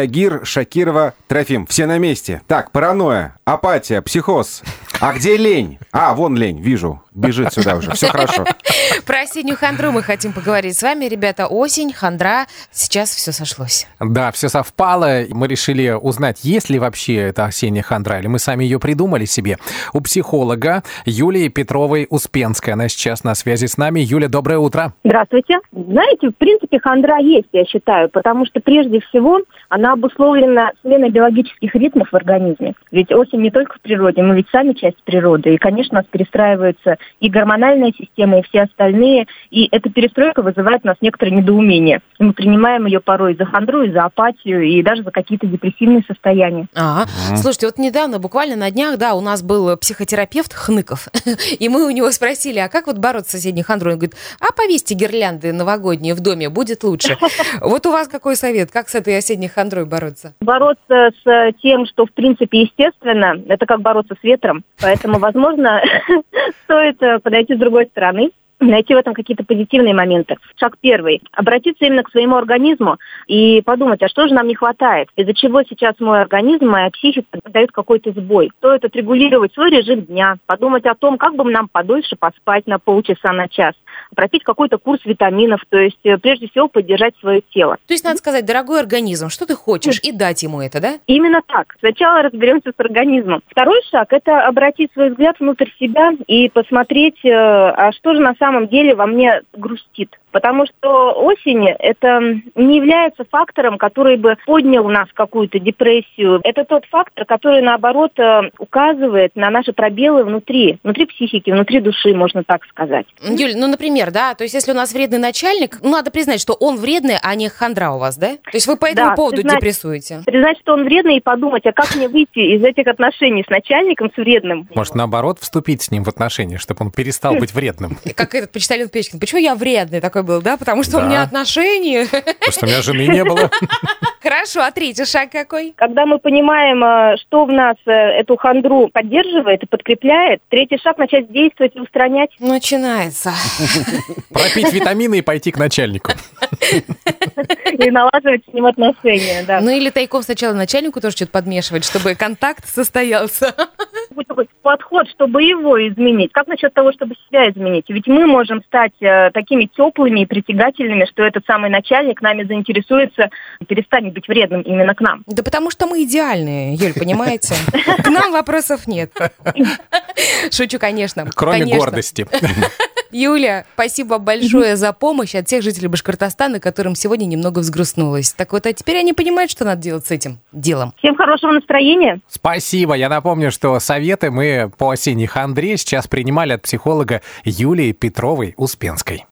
Тагир, Шакирова, Трофим. Все на месте. Так, паранойя, апатия, психоз. А где лень? А, вон лень, вижу. Бежит сюда уже. Все хорошо. Про осеннюю хандру мы хотим поговорить с вами, ребята. Осень, хандра. Сейчас все сошлось. Да, все совпало. Мы решили узнать, есть ли вообще эта осенняя хандра, или мы сами ее придумали себе. У психолога Юлии Петровой Успенской. Она сейчас на связи с нами. Юля, доброе утро. Здравствуйте. Знаете, в принципе, хандра есть, я считаю, потому что прежде всего она обусловлена сменой биологических ритмов в организме. Ведь осень не только в природе, мы ведь сами часть природы. И, конечно, у нас перестраивается и гормональная система, и все остальные. И эта перестройка вызывает у нас некоторое недоумение. И мы принимаем ее порой за хандру, и за апатию, и даже за какие-то депрессивные состояния. Ага. Слушайте, вот недавно, буквально на днях, да, у нас был психотерапевт Хныков, и мы у него спросили, а как вот бороться с соседней хандрой? Он говорит, а повесьте гирлянды новогодние в доме, будет лучше. Вот у вас какой совет? Как с этой осенней хандрой бороться? Бороться с тем, что в принципе естественно, это как бороться с ветром. Поэтому, возможно, стоит э, подойти с другой стороны найти в этом какие-то позитивные моменты. Шаг первый. Обратиться именно к своему организму и подумать, а что же нам не хватает? Из-за чего сейчас мой организм, моя психика дает какой-то сбой? Стоит отрегулировать свой режим дня, подумать о том, как бы нам подольше поспать на полчаса, на час, пропить какой-то курс витаминов, то есть э, прежде всего поддержать свое тело. То есть надо сказать, дорогой организм, что ты хочешь, и дать ему это, да? Именно так. Сначала разберемся с организмом. Второй шаг – это обратить свой взгляд внутрь себя и посмотреть, э, а что же на самом самом деле во мне грустит. Потому что осень это не является фактором, который бы поднял нас в какую-то депрессию. Это тот фактор, который, наоборот, э, указывает на наши пробелы внутри, внутри психики, внутри души, можно так сказать. Юль, ну, например, да, то есть если у нас вредный начальник, ну, надо признать, что он вредный, а не хандра у вас, да? То есть вы по этому да, поводу признать, депрессуете? Признать, что он вредный и подумать, а как мне выйти из этих отношений с начальником, с вредным? Может, наоборот, вступить с ним в отношения, чтобы он перестал быть вредным? Как этот почитали Печкин. Почему я вредный такой был, да? Потому что да. у меня отношения. Потому что у меня жены не было. Хорошо, а третий шаг какой? Когда мы понимаем, э, что в нас э, эту хандру поддерживает и подкрепляет, третий шаг начать действовать и устранять. Начинается. Пропить витамины и пойти к начальнику. И налаживать с ним отношения, да. Ну или тайком сначала начальнику тоже что-то подмешивать, чтобы контакт состоялся. Такой подход, чтобы его изменить. Как насчет того, чтобы себя изменить? Ведь мы можем стать э, такими теплыми и притягательными, что этот самый начальник нами заинтересуется, перестанет быть вредным именно к нам. Да потому что мы идеальные, Юль, понимаете? К нам вопросов нет. Шучу, конечно. Кроме гордости. Юля, спасибо большое за помощь от всех жителей Башкортостана, которым сегодня немного взгрустнулось. Так вот, а теперь они понимают, что надо делать с этим делом. Всем хорошего настроения. Спасибо. Я напомню, что советы мы по осенней хандре сейчас принимали от психолога Юлии Петровой-Успенской.